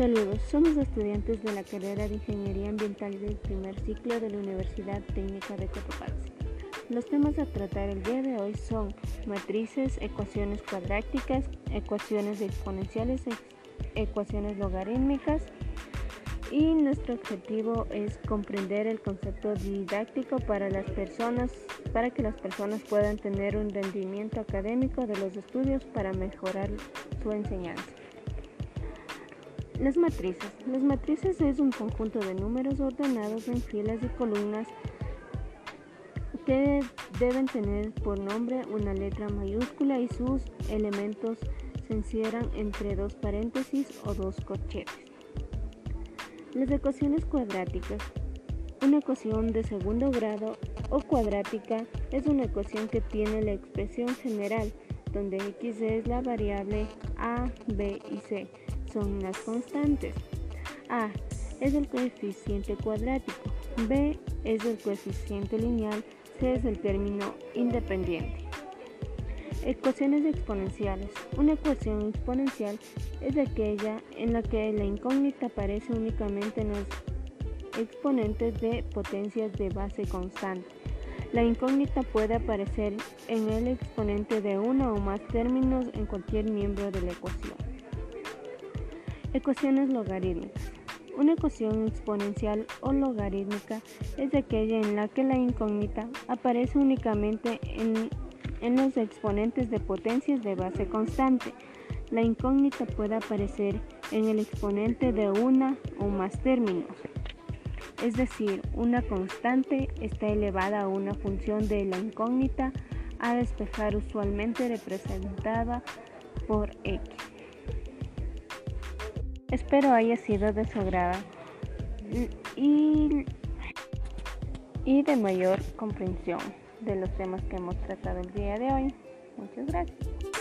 Saludos, somos estudiantes de la carrera de Ingeniería Ambiental del primer ciclo de la Universidad Técnica de Cotopaxi. Los temas a tratar el día de hoy son matrices, ecuaciones cuadráticas, ecuaciones exponenciales, ecuaciones logarítmicas y nuestro objetivo es comprender el concepto didáctico para las personas para que las personas puedan tener un rendimiento académico de los estudios para mejorar su enseñanza. Las matrices. Las matrices es un conjunto de números ordenados en filas y columnas que deben tener por nombre una letra mayúscula y sus elementos se encierran entre dos paréntesis o dos corchetes. Las ecuaciones cuadráticas. Una ecuación de segundo grado o cuadrática es una ecuación que tiene la expresión general, donde x es la variable a, b y c son las constantes. A es el coeficiente cuadrático, B es el coeficiente lineal, C es el término independiente. Ecuaciones exponenciales. Una ecuación exponencial es aquella en la que la incógnita aparece únicamente en los exponentes de potencias de base constante. La incógnita puede aparecer en el exponente de uno o más términos en cualquier miembro de la ecuación. Ecuaciones logarítmicas. Una ecuación exponencial o logarítmica es aquella en la que la incógnita aparece únicamente en, en los exponentes de potencias de base constante. La incógnita puede aparecer en el exponente de una o más términos. Es decir, una constante está elevada a una función de la incógnita a despejar usualmente representada por x. Espero haya sido de su agrado y, y de mayor comprensión de los temas que hemos tratado el día de hoy. Muchas gracias.